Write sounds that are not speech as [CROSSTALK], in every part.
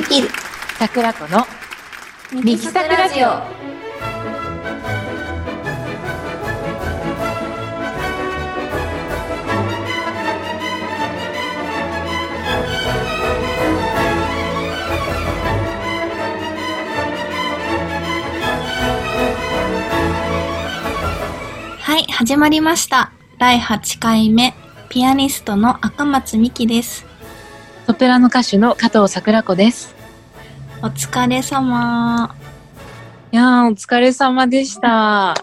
できる。桜子のミキサクラジオ。はい始まりました。第8回目ピアニストの赤松美希ですソプラノ歌手の加藤桜子です。お疲れ様。いやーお疲れ様でした。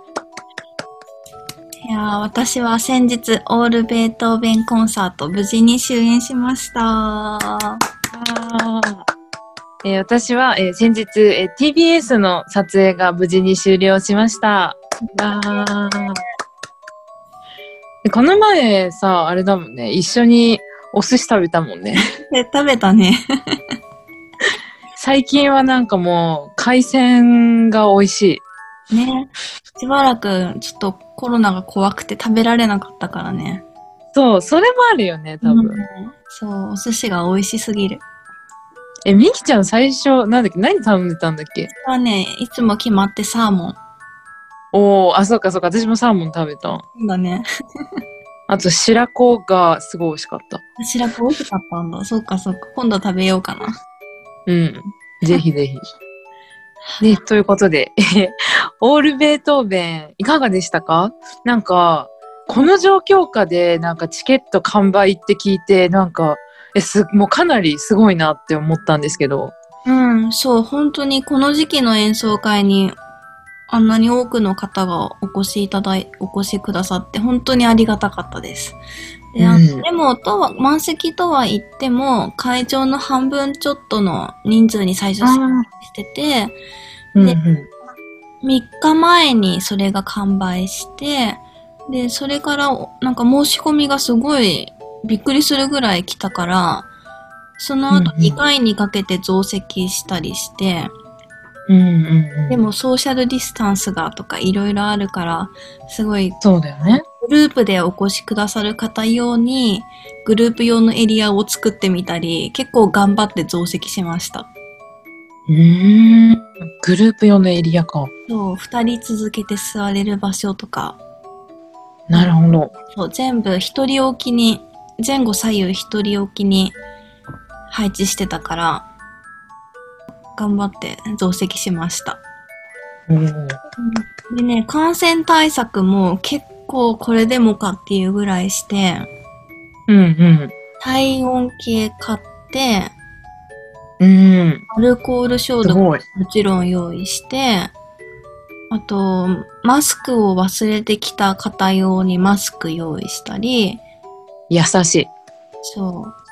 いやー私は先日オールベートーベンコンサート無事に終演しました。えー私は、えー先日、えー TBS の撮影が無事に終了しました。あー。でこの前さ、あれだもんね、一緒にお寿司食べたもんね。で食べたね最近はなんかもう海鮮が美味しい。ねしばらくちょっとコロナが怖くて食べられなかったからねそう、それもあるよね、多分。うんそうお寿司が美味しすぎるえ、みきちゃん最初、なんだっけ、何頼んでたんだっけ？はねいつも決まってサーモンおー、あ、そうかそうか、私もサーモン食べた。そうだねあと、白子がすごい美味しかった。白子美味しかったんだそうかそうか今度食べようかなうん。ぜひぜひ。[LAUGHS] ね、ということで、[LAUGHS] オールベートーベン、いかがでしたか？なんか、この状況下で、なんかチケット完売って聞いて、なんか、え、す、もうかなりすごいなって思ったんですけど。うんそう本当にこの時期の演奏会にあんなに多くの方がお越しいただいお越しくださって本当にありがたかったです。で,、うん。でもとは満席とは言っても会場の半分ちょっとの人数に最初しててうん、でう3日前にそれが完売して、で、それからなんか申し込みがすごいびっくりするぐらい来たから、その後うんうん。2回にかけて増席したりして、ん。うんうんうん。で、もソーシャルディスタンスがとかいろいろあるから、すごいそうだよね。グループでお越しくださる方用にグループ用のエリアを作ってみたり、結構頑張って増席しました。うーん。グループ用のエリアか。そう、2人続けて座れる場所とか、なるほど。そう、全部一人置きに、前後左右一人置きに配置してたから、頑張って増席しました。でね、感染対策も結構これでもかっていうぐらいして、うんうん。体温計買って、うん。アルコール消毒も。ちろん用意して、あと、マスクを忘れてきた方用にマスク用意したり、優しい。そう。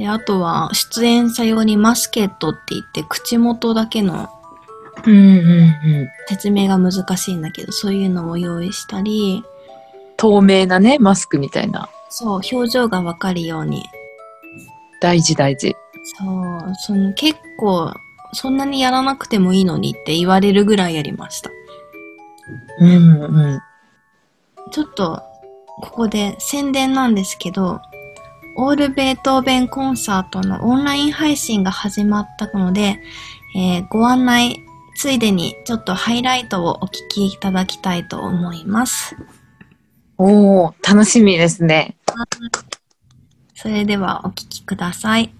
で、あとは、出演者用にマスケットって言って、口元だけのうんうんうん。説明が難しいんだけど、そういうのも用意したり、透明なね、マスクみたいな。そう、表情がわかるように。大事大事。そう、その結構、そんなにやらなくてもいいのにって言われるぐらいやりました。うんうん。ちょっと、ここで宣伝なんですけど、オールベートーベンコンサートのオンライン配信が始まったので、えーご案内ついでにちょっとハイライトをお聞きいただきたいと思います。おお、楽しみですね。それではお聞きください。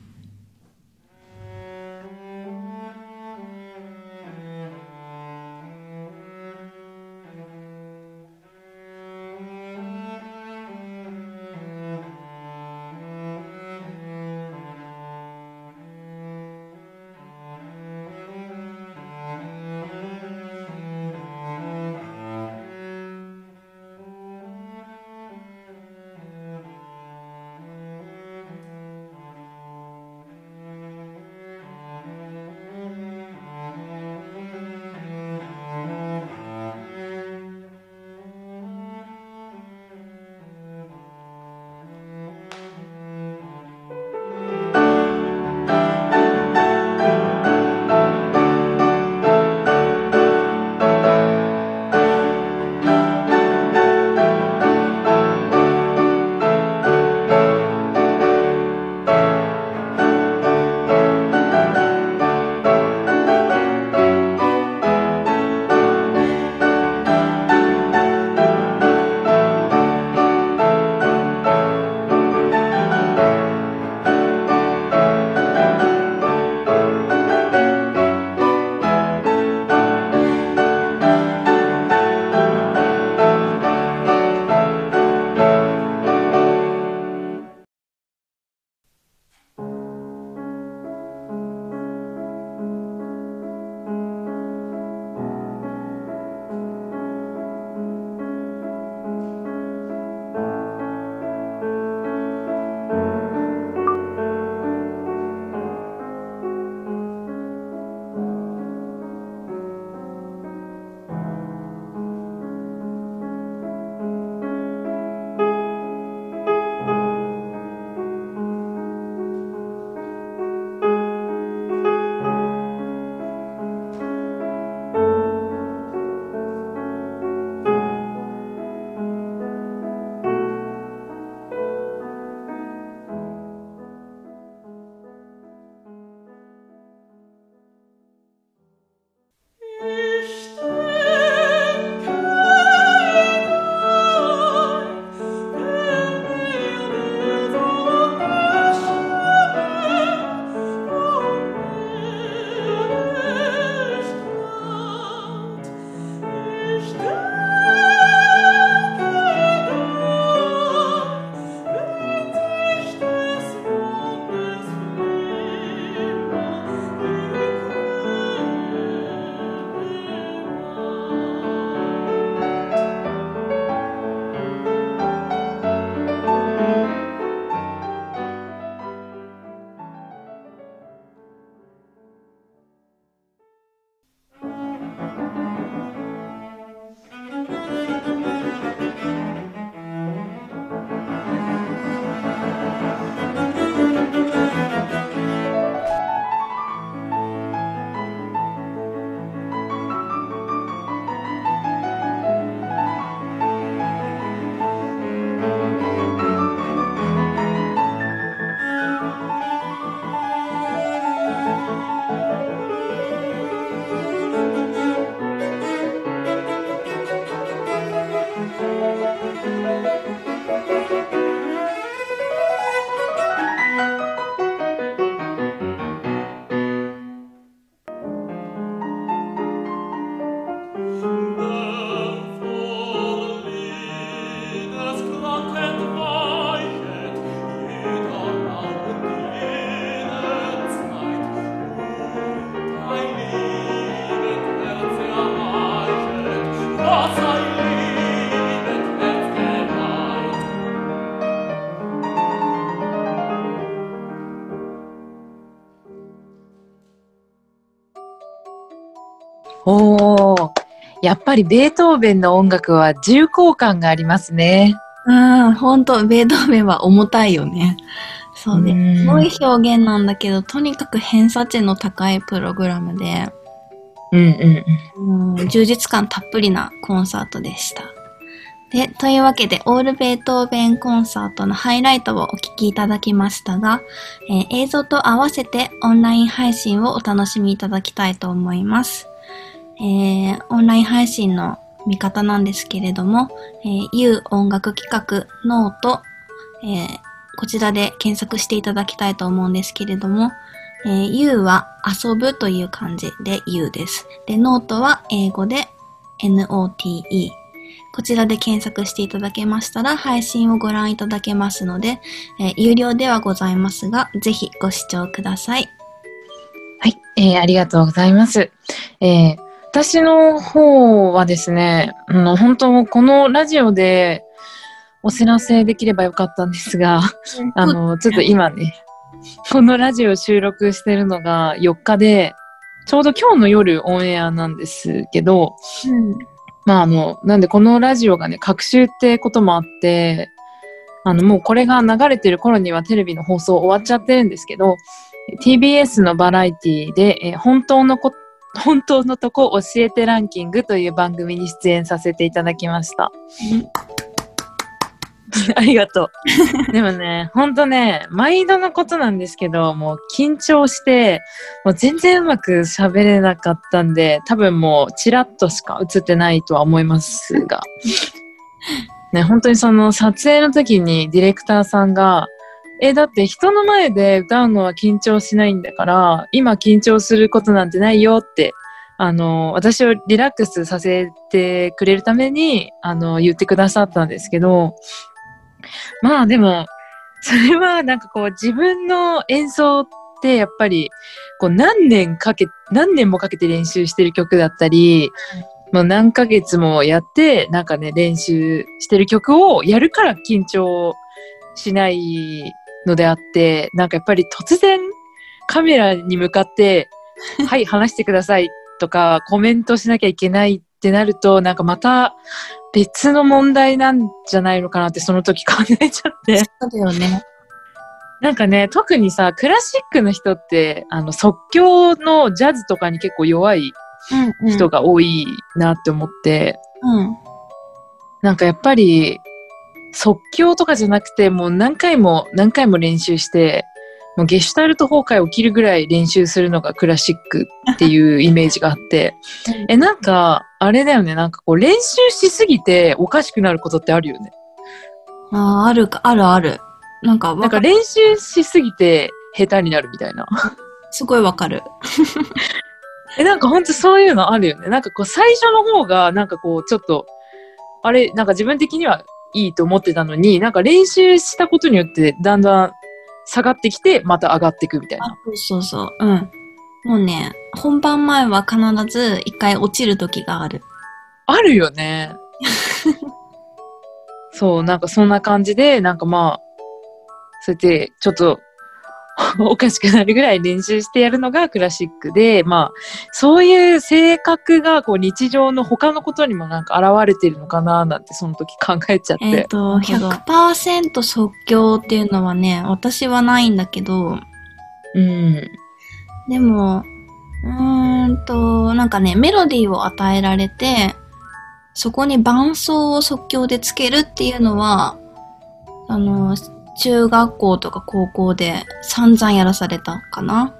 やっぱりベートーベンの音楽は重厚感がありますね。うん、ほんと、ベートーベンは重たいよね。そうで、うんすごい表現なんだけど、とにかく偏差値の高いプログラムで、うんうんうん、充実感たっぷりなコンサートでした。で、というわけで、オールベートーベンコンサートのハイライトをお聞きいただきましたが、えー映像と合わせてオンライン配信をお楽しみいただきたいと思います。えーオンライン配信の見方なんですけれども、えー、遊音楽企画 note、えーこちらで検索していただきたいと思うんですけれども、えー 遊は遊ぶという漢字で 遊です。で、ノートは英語で NOTE。こちらで検索していただけましたら配信をご覧いただけますので、えー有料ではございますが、ぜひご視聴ください。はい、えーありがとうございます。えー私の方はですね、あの本当このラジオでお知らせできればよかったんですが、あの、ちょっと今ね、このラジオ収録してるのが4日で、ちょうど今日の夜オンエアなんですけど、うん、まああの、なんでこのラジオがね、隔週ってこともあって、あの、もうこれが流れてる頃にはテレビの放送終わっちゃってるんですけど、TBS のバラエティで、えー本当のこ、本当のとこ教えてランキングという番組に出演させていただきました。[LAUGHS] ありがとう。[LAUGHS] でもね、ほんとね、毎度のことなんですけど、もう緊張して、もう全然うまく喋れなかったんで、多分もうチラッとしか映ってないとは思いますが。[LAUGHS] ね、本当にその撮影の時にディレクターさんが、え、だって人の前で歌うのは緊張しないんだから、今緊張することなんてないよって、あの、私をリラックスさせてくれるために、あの、言ってくださったんですけど、まあでも、それはなんかこう自分の演奏ってやっぱりこう何年かけ、何年もかけて練習してる曲だったり、もう何ヶ月もやってなんかね練習してる曲をやるから緊張しないのであって、なんかやっぱり突然カメラに向かって、[LAUGHS] はい、話してくださいとかコメントしなきゃいけないってなると、なんかまた別の問題なんじゃないのかなってその時考えちゃって。そうだよね。なんかね、特にさ、クラシックの人って、あの、即興のジャズとかに結構弱いうん、うん。人が多いなって思って、うん。なんかやっぱり、即興とかじゃなくて、もう何回も何回も練習して、もうゲシュタルト崩壊起きるぐらい練習するのがクラシックっていうイメージがあって、え、なんか、あれだよね、なんかこう練習しすぎておかしくなることってあるよね。ああ、あるか、あるある。なんかなんか練習しすぎて下手になるみたいな。すごいわかる。[LAUGHS] え、なんかほんとそういうのあるよね。なんかこう最初の方がなんかこうちょっと、あれ、なんか自分的にはいいと思ってたのに、なんか練習したことによってだんだん下がってきてまた上がっていくみたいあな。、そうそうそう。うん。もうね、本番前は必ず一回落ちる時がある。あるよね。[LAUGHS] そう、なんかそんな感じで、なんかまあ、そうやってちょっと [LAUGHS] おかしくなるぐらい練習してやるのがクラシックで、まあ、そういう性格がこう日常の他のことにもなんか現れてるのかななんてその時考えちゃって。えっ、と、100%即興っていうのはね、私はないんだけど、うん。でも、うーんと、なんかね、メロディーを与えられて、そこに伴奏を即興でつけるっていうのは、あの、中学校とか高校で散々やらされたかな。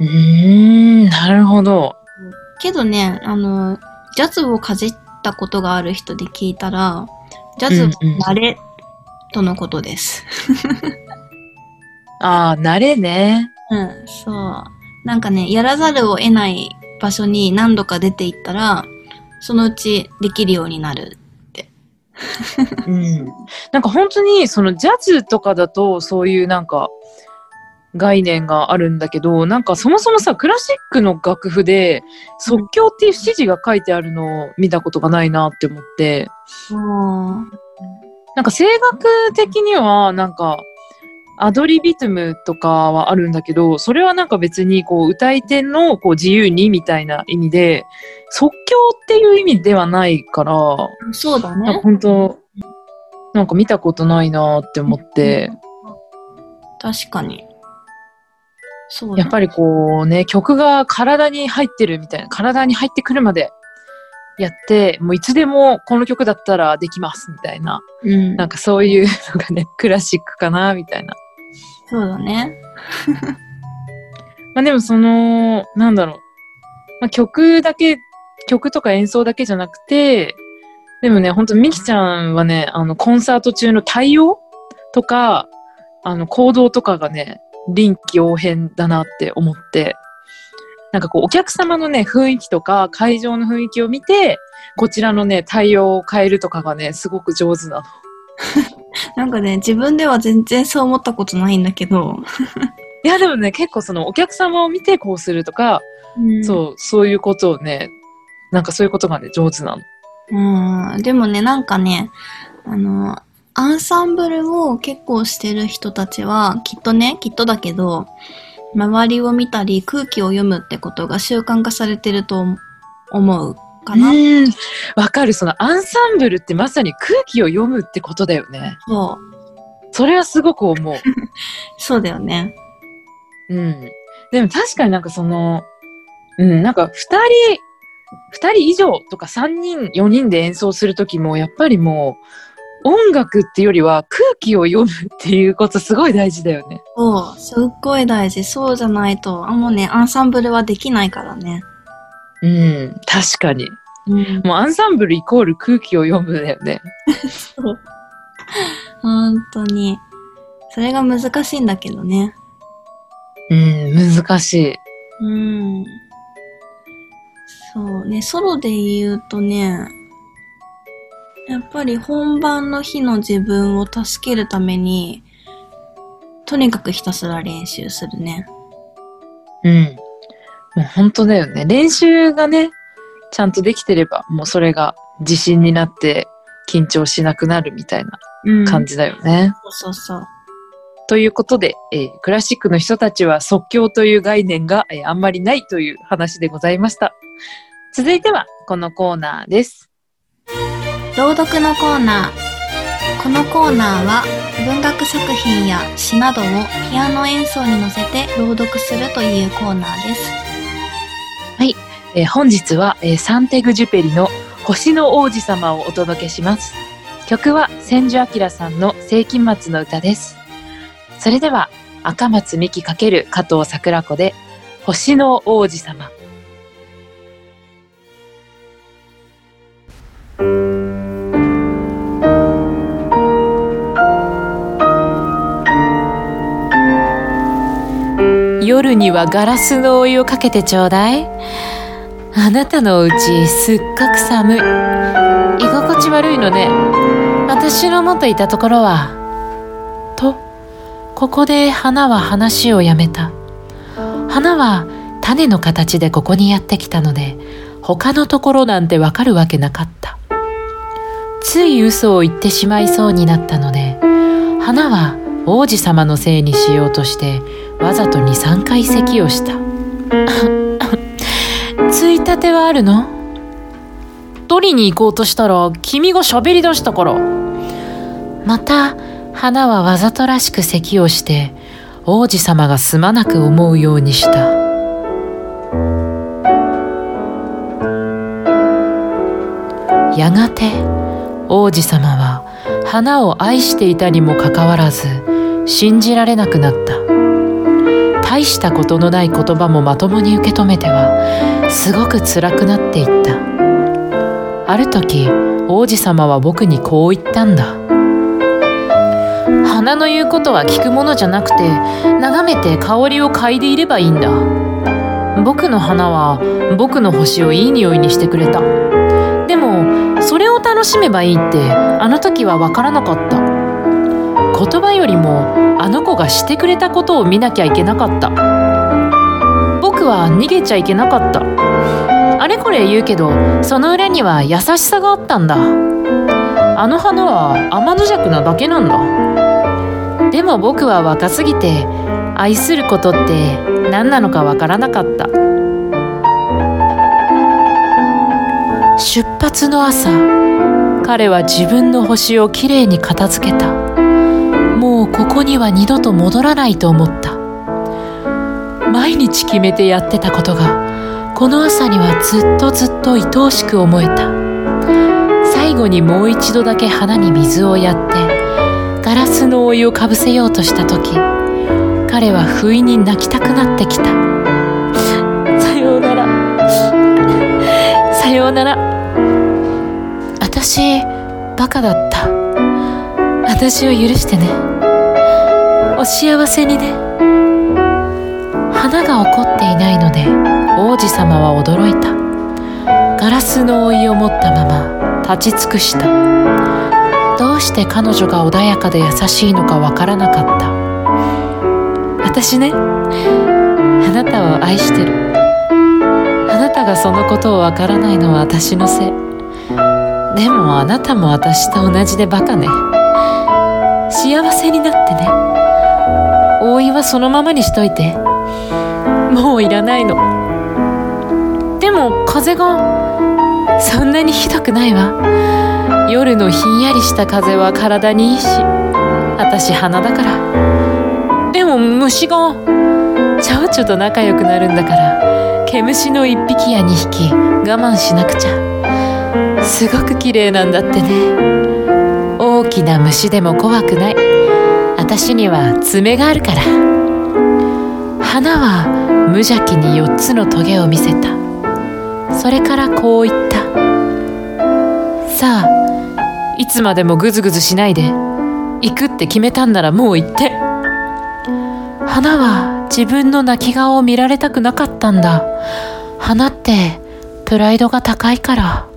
うーん、なるほど。けどね、あの、ジャズをかじったことがある人で聞いたら、ジャズは慣れとのことです。ああ、慣れね。うん、そう。なんかね、やらざるを得ない場所に何度か出ていったら、そのうちできるようになる。うん。なんか本当にそのジャズとかだとそういうなんか概念があるんだけど、なんかそもそもさ、クラシックの楽譜で即興っていう指示が書いてあるのを見たことがないなって思って、うん。なんか声楽的にはなんか、アドリビトムとかはあるんだけど、それはなんか別にこう歌い手のこう自由にみたいな意味で、即興っていう意味ではないから、そうだね。本当なんか見たことないなって思って、確かに。そうだやっぱりこうね、曲が体に入ってるみたいな、体に入ってくるまでやって、もういつでもこの曲だったらできますみたいな、うん。なんかそういうのがね、クラシックかなみたいな。そうだね。[LAUGHS] まあでもその、なんだろう。まあ、曲だけ、曲とか演奏だけじゃなくて、でもね、ほんとミキちゃんはね、あの、コンサート中の対応とか、あの、行動とかがね、臨機応変だなって思って、なんかこう、お客様のね、雰囲気とか、会場の雰囲気を見て、こちらのね、対応を変えるとかがね、すごく上手なの。[LAUGHS] [LAUGHS] なんかね、自分では全然そう思ったことないんだけど。[LAUGHS] いや、でもね、結構その、お客様を見てこうするとか、うんそう、そういうことをね、なんかそういうことがね、上手なの。うん。でもね、なんかね、あの、アンサンブルを結構してる人たちは、きっとね、きっとだけど、周りを見たり空気を読むってことが習慣化されてると思うかな。うんわかる。そのアンサンブルってまさに空気を読むってことだよね。そう。それはすごく思う。[LAUGHS] そうだよね。うん。でも確かになんかその、うん、なんか二人、二人以上とか三人、四人で演奏するときも、やっぱりもう、音楽っていうよりは空気を読むっていうことすごい大事だよね。そう。すっごい大事。そうじゃないと、あ、もうね、アンサンブルはできないからね。うん、確かに。うん。もうアンサンブルイコール空気を読むだよね。そう。本当に。それが難しいんだけどね。うん、難しい。うん。そうね、ソロで言うとね、やっぱり本番の日の自分を助けるために、とにかくひたすら練習するね。うん。もう本当だよね。練習がね、ちゃんとできてれば、もうそれが自信になって緊張しなくなるみたいなうん感じだよね。そうそうそう。ということで、えークラシックの人たちは即興という概念が、えーあんまりないという話でございました。続いてはこのコーナーです。朗読のコーナー。このコーナーは文学作品や詩などをピアノ演奏に乗せて朗読するというコーナーです。えー本日は、えーサンテグジュペリの星の王子様をお届けします。曲は千住明さんの世紀末の歌です。それでは赤松美希×加藤桜子で星の王子様。夜にはガラスのお湯をかけてちょうだいあなたのうちすっごく寒い。居心地悪いのね。私の元いたところは。とここで花は話をやめた。花は種の形でここにやってきたので他のところなんてわかるわけなかった。つい嘘を言ってしまいそうになったので花は王子様のせいにしようとしてわざと23回咳をした。ついたてはあるの？取りに行こうとしたら君が喋り出したから。また花はわざとらしく咳をして王子様がすまなく思うようにした。やがて王子様は花を愛していたにもかかわらず信じられなくなった。大したことのない言葉もまともに受け止めてはすごく辛くなっていった。ある時王子様は僕にこう言ったんだ。花の言うことは聞くものじゃなくて眺めて香りを嗅いでいればいいんだ。僕の花は僕の星をいい匂いにしてくれた。でもそれを楽しめばいいってあの時は分からなかった。言葉よりもの子がしてくれたことを見なきゃいけなかった。僕は逃げちゃいけなかった。あれこれ言うけどその裏には優しさがあったんだ。あの花は天の弱なだけなんだ。でも僕は若すぎて愛することって何なのかわからなかった。出発の朝彼は自分の星をきれいに片付けた。ここには二度と戻らないと思った。毎日決めてやってたことがこの朝にはずっとずっと愛おしく思えた。最後にもう一度だけ花に水をやってガラスのお湯をかぶせようとした時彼は不意に泣きたくなってきた。[LAUGHS] さようなら。[LAUGHS] さようなら。私バカだった。私を許してね。お幸せにね。花が怒っていないので王子様は驚いた。ガラスの覆いを持ったまま立ち尽くした。どうして彼女が穏やかで優しいのかわからなかった。私ねあなたを愛してる。あなたがそのことをわからないのは私のせい。でもあなたも私と同じでバカね。幸せになってね。覆いはそのままにしといて。もういらないの。でも風がそんなにひどくないわ。夜のひんやりした風は体にいいし私鼻だから。でも虫が蝶々と仲良くなるんだから毛虫の1匹や2匹我慢しなくちゃ。すごく綺麗なんだってね。大きな虫でも怖くない。私には爪があるから。花は無邪気に4つのトゲを見せた。それからこう言った。さあいつまでもグズグズしないで。行くって決めたんならもう行って。花は自分の泣き顔を見られたくなかったんだ。花ってプライドが高いから。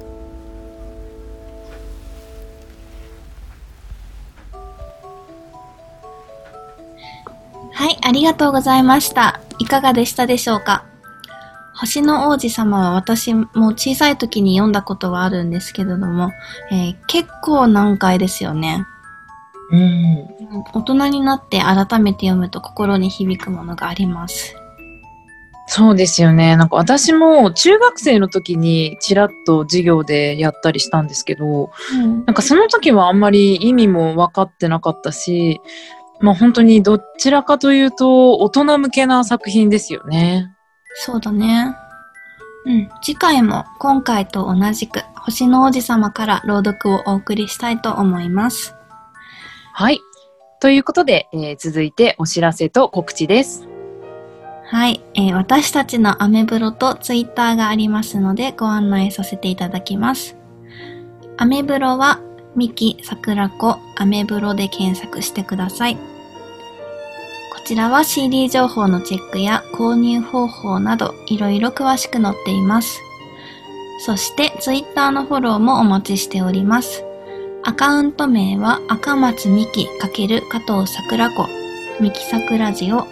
はい、ありがとうございました。いかがでしたでしょうか？星の王子様は私も小さい時に読んだことはあるんですけれども、えー結構難解ですよね。うん。大人になって改めて読むと心に響くものがあります。そうですよね。なんか私も中学生の時にちらっと授業でやったりしたんですけど、うんなんかその時はあんまり意味も分かってなかったし、まあ本当にどちらかというと大人向けな作品ですよね。そうだね。うん。次回も今回と同じく星の王子様から朗読をお送りしたいと思います。はい。ということで、えー続いてお知らせと告知です。はい、えー私たちのアメブロとツイッターがありますのでご案内させていただきます。アメブロはミキ桜子アメブロで検索してください。こちらは CD 情報のチェックや購入方法などいろいろ詳しく載っています。そしてツイッターのフォローもお待ちしております。アカウント名は赤松美希×加藤桜子ミキサクラジオ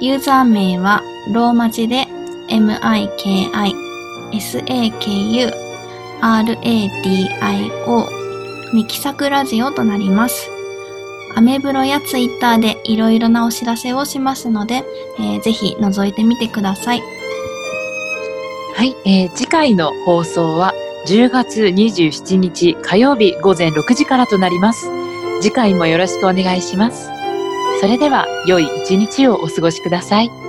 ユーザー名はローマ字で MIKI SAKU RADIO ミキサクラジオとなります。アメブロやツイッターでいろいろなお知らせをしますので、えーぜひ覗いてみてください。はい、えー次回の放送は10月27日火曜日午前6時からとなります。次回もよろしくお願いします。それでは良い一日をお過ごしください。